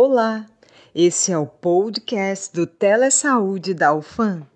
Olá, esse é o podcast do Telesaúde da UFAM.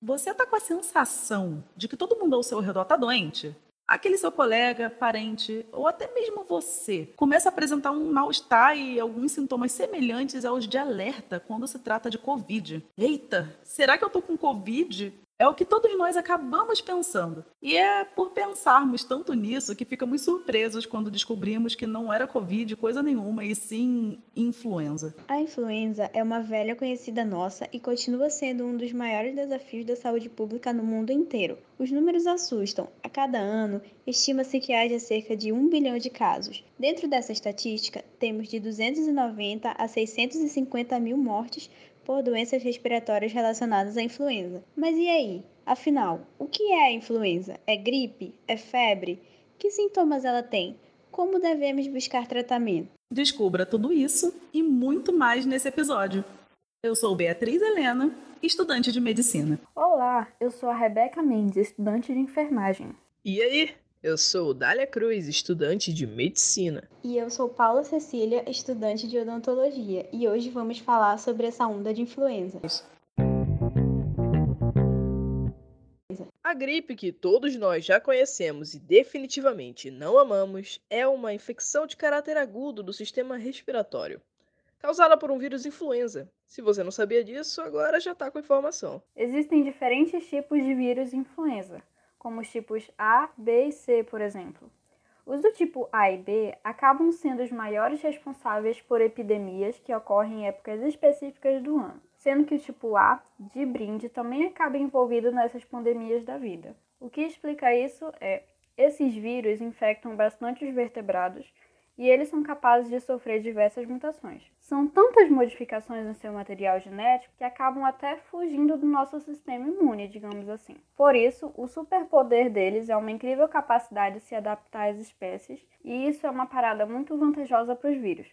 Você está com a sensação de que todo mundo ao seu redor está doente? Aquele seu colega, parente ou até mesmo você começa a apresentar um mal-estar e alguns sintomas semelhantes aos de alerta quando se trata de Covid. Eita, será que eu tô com Covid? É o que todos nós acabamos pensando. E é por pensarmos tanto nisso que ficamos surpresos quando descobrimos que não era Covid coisa nenhuma, e sim influenza. A influenza é uma velha conhecida nossa e continua sendo um dos maiores desafios da saúde pública no mundo inteiro. Os números assustam. A cada ano, estima-se que haja cerca de 1 bilhão de casos. Dentro dessa estatística, temos de 290 a 650 mil mortes por doenças respiratórias relacionadas à influenza. Mas e aí? Afinal, o que é a influenza? É gripe? É febre? Que sintomas ela tem? Como devemos buscar tratamento? Descubra tudo isso e muito mais nesse episódio. Eu sou Beatriz Helena, estudante de medicina. Olá, eu sou a Rebeca Mendes, estudante de enfermagem. E aí? Eu sou Dália Cruz, estudante de medicina. E eu sou Paula Cecília, estudante de odontologia. E hoje vamos falar sobre essa onda de influenza. A gripe que todos nós já conhecemos e definitivamente não amamos é uma infecção de caráter agudo do sistema respiratório, causada por um vírus influenza. Se você não sabia disso, agora já está com informação. Existem diferentes tipos de vírus influenza como os tipos A, B e C, por exemplo. Os do tipo A e B acabam sendo os maiores responsáveis por epidemias que ocorrem em épocas específicas do ano, sendo que o tipo A, de brinde, também acaba envolvido nessas pandemias da vida. O que explica isso é esses vírus infectam bastante os vertebrados e eles são capazes de sofrer diversas mutações. São tantas modificações no seu material genético que acabam até fugindo do nosso sistema imune, digamos assim. Por isso, o superpoder deles é uma incrível capacidade de se adaptar às espécies, e isso é uma parada muito vantajosa para os vírus.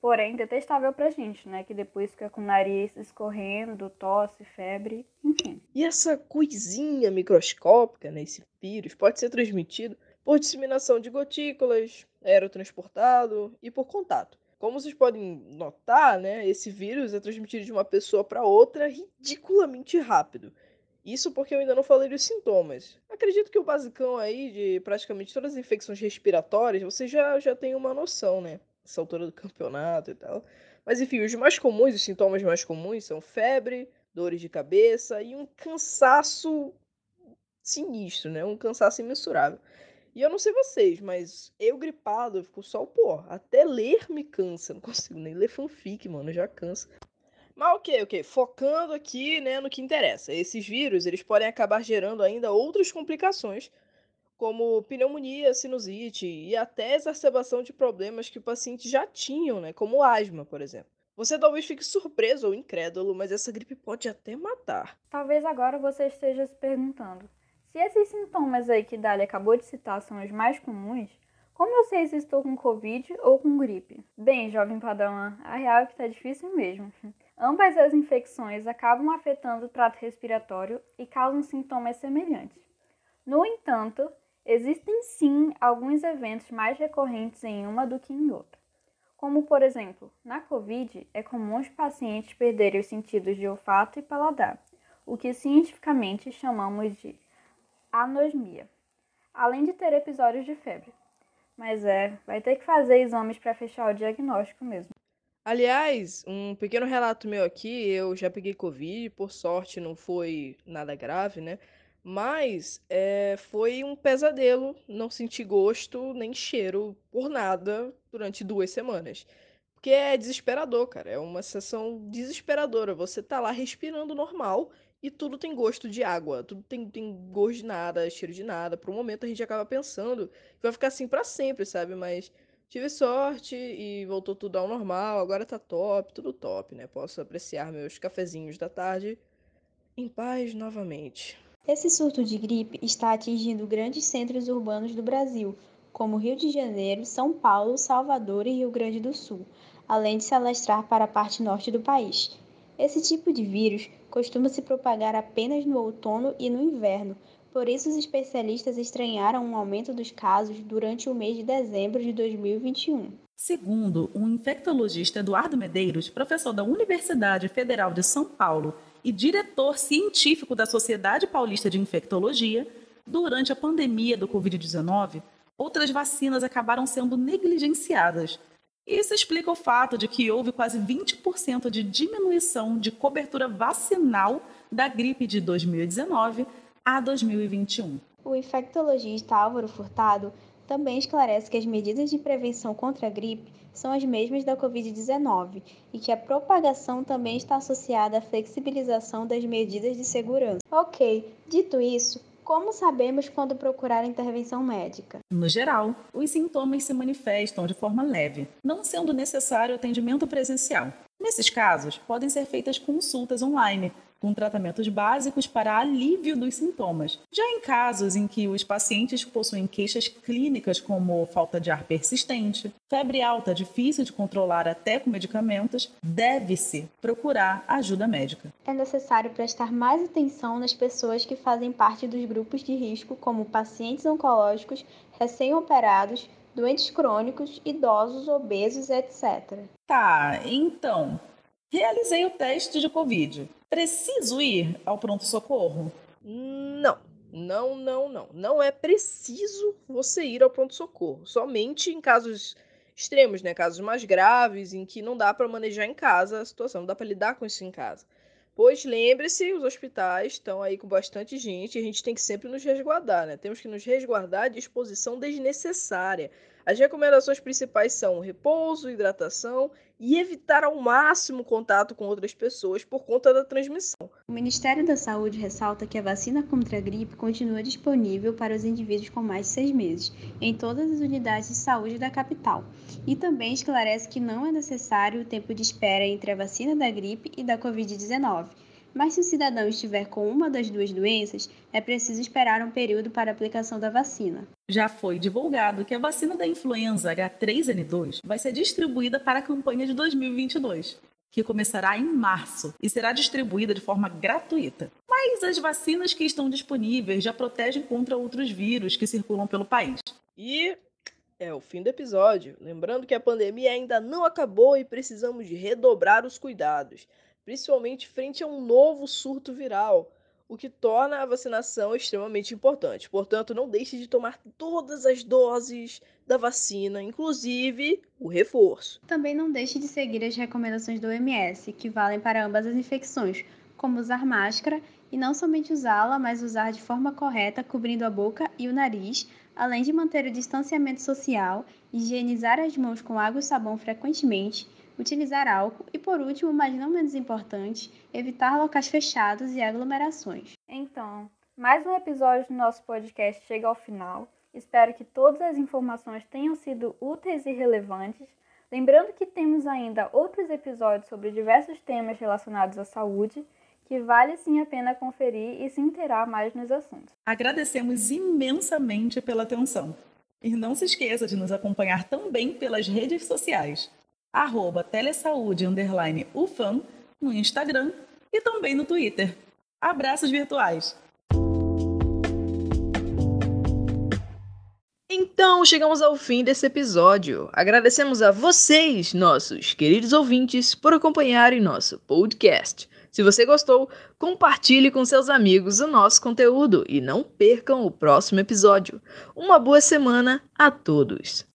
Porém, detestável para a gente, né? Que depois fica com o nariz escorrendo, tosse, febre, enfim. E essa coisinha microscópica, né? Esse vírus, pode ser transmitido por disseminação de gotículas, aerotransportado e por contato. Como vocês podem notar, né, esse vírus é transmitido de uma pessoa para outra ridiculamente rápido. Isso porque eu ainda não falei dos sintomas. Acredito que o basicão aí de praticamente todas as infecções respiratórias, você já, já tem uma noção, né? Essa altura do campeonato e tal. Mas enfim, os mais comuns, os sintomas mais comuns são febre, dores de cabeça e um cansaço sinistro, né? Um cansaço imensurável. E eu não sei vocês, mas eu gripado, eu fico só, pô, até ler me cansa. Não consigo nem ler fanfic, mano, já cansa. Mas ok, ok. Focando aqui, né, no que interessa. Esses vírus, eles podem acabar gerando ainda outras complicações, como pneumonia, sinusite e até exacerbação de problemas que o paciente já tinham, né, como asma, por exemplo. Você talvez fique surpreso ou incrédulo, mas essa gripe pode até matar. Talvez agora você esteja se perguntando: se esses sintomas aí que Dali acabou de citar são os mais comuns, como eu sei se estou com Covid ou com gripe? Bem, jovem padawan, a real é que tá difícil mesmo. Ambas as infecções acabam afetando o trato respiratório e causam sintomas semelhantes. No entanto, existem sim alguns eventos mais recorrentes em uma do que em outra. Como, por exemplo, na Covid, é comum os pacientes perderem os sentidos de olfato e paladar, o que cientificamente chamamos de anosmia, além de ter episódios de febre. Mas é, vai ter que fazer exames para fechar o diagnóstico mesmo. Aliás, um pequeno relato meu aqui, eu já peguei Covid, por sorte não foi nada grave, né? Mas é, foi um pesadelo, não senti gosto nem cheiro por nada durante duas semanas. Porque é desesperador, cara. É uma sessão desesperadora. Você tá lá respirando normal e tudo tem gosto de água, tudo tem, tem gosto de nada, cheiro de nada. Por um momento a gente acaba pensando que vai ficar assim para sempre, sabe? Mas tive sorte e voltou tudo ao normal, agora tá top, tudo top, né? Posso apreciar meus cafezinhos da tarde em paz novamente. Esse surto de gripe está atingindo grandes centros urbanos do Brasil, como Rio de Janeiro, São Paulo, Salvador e Rio Grande do Sul. além de se alastrar para a parte norte do país. Esse tipo de vírus costuma se propagar apenas no outono e no inverno, por isso os especialistas estranharam um aumento dos casos durante o mês de dezembro de 2021. Segundo o infectologista Eduardo Medeiros, professor da Universidade Federal de São Paulo e diretor científico da Sociedade Paulista de Infectologia, durante a pandemia do Covid-19, outras vacinas acabaram sendo negligenciadas. Isso explica o fato de que houve quase 20% de diminuição de cobertura vacinal da gripe de 2019 a 2021. O infectologista Álvaro Furtado também esclarece que as medidas de prevenção contra a gripe são as mesmas da Covid-19 e que a propagação também está associada à flexibilização das medidas de segurança. Ok, dito isso, como sabemos quando procurar intervenção médica? No geral, os sintomas se manifestam de forma leve, não sendo necessário atendimento presencial. Nesses casos, podem ser feitas consultas online, com tratamentos básicos para alívio dos sintomas. Já em casos em que os pacientes possuem queixas clínicas como falta de ar persistente, febre alta difícil de controlar até com medicamentos, deve-se procurar ajuda médica. É necessário prestar mais atenção nas pessoas que fazem parte dos grupos de risco, como pacientes oncológicos, recém-operados, doentes crônicos, idosos, obesos, etc. Tá, então, realizei o teste de Covid. Preciso ir ao pronto-socorro? Não, não, não, não. Não é preciso você ir ao pronto-socorro. Somente em casos extremos, né? Casos mais graves, em que não dá para manejar em casa a situação, não dá para lidar com isso em casa. Pois lembre-se, os hospitais estão aí com bastante gente e a gente tem que sempre nos resguardar, né? Temos que nos resguardar de exposição desnecessária. As recomendações principais são repouso, hidratação e evitar ao máximo contato com outras pessoas por conta da transmissão. O Ministério da Saúde ressalta que a vacina contra a gripe continua disponível para os indivíduos com mais de seis meses, em todas as unidades de saúde da capital, e também esclarece que não é necessário o tempo de espera entre a vacina da gripe e da Covid-19 mas se o cidadão estiver com uma das duas doenças, é preciso esperar um período para a aplicação da vacina. Já foi divulgado que a vacina da influenza H3N2 vai ser distribuída para a campanha de 2022, que começará em março e será distribuída de forma gratuita. Mas as vacinas que estão disponíveis já protegem contra outros vírus que circulam pelo país. E é o fim do episódio. Lembrando que a pandemia ainda não acabou e precisamos de redobrar os cuidados principalmente frente a um novo surto viral, o que torna a vacinação extremamente importante. Portanto, não deixe de tomar todas as doses da vacina, inclusive o reforço. Também não deixe de seguir as recomendações do OMS, que valem para ambas as infecções, como usar máscara e não somente usá-la, mas usar de forma correta, cobrindo a boca e o nariz, além de manter o distanciamento social, higienizar as mãos com água e sabão frequentemente utilizar álcool e, por último, mas não menos importante, evitar locais fechados e aglomerações. Então, mais um episódio do nosso podcast chega ao final. Espero que todas as informações tenham sido úteis e relevantes. Lembrando que temos ainda outros episódios sobre diversos temas relacionados à saúde, que vale sim a pena conferir e se inteirar mais nos assuntos. Agradecemos imensamente pela atenção. E não se esqueça de nos acompanhar também pelas redes sociais arroba telesaude, underline ufam, no Instagram e também no Twitter. Abraços virtuais! Então, chegamos ao fim desse episódio. Agradecemos a vocês, nossos queridos ouvintes, por acompanharem nosso podcast. Se você gostou, compartilhe com seus amigos o nosso conteúdo e não percam o próximo episódio. Uma boa semana a todos!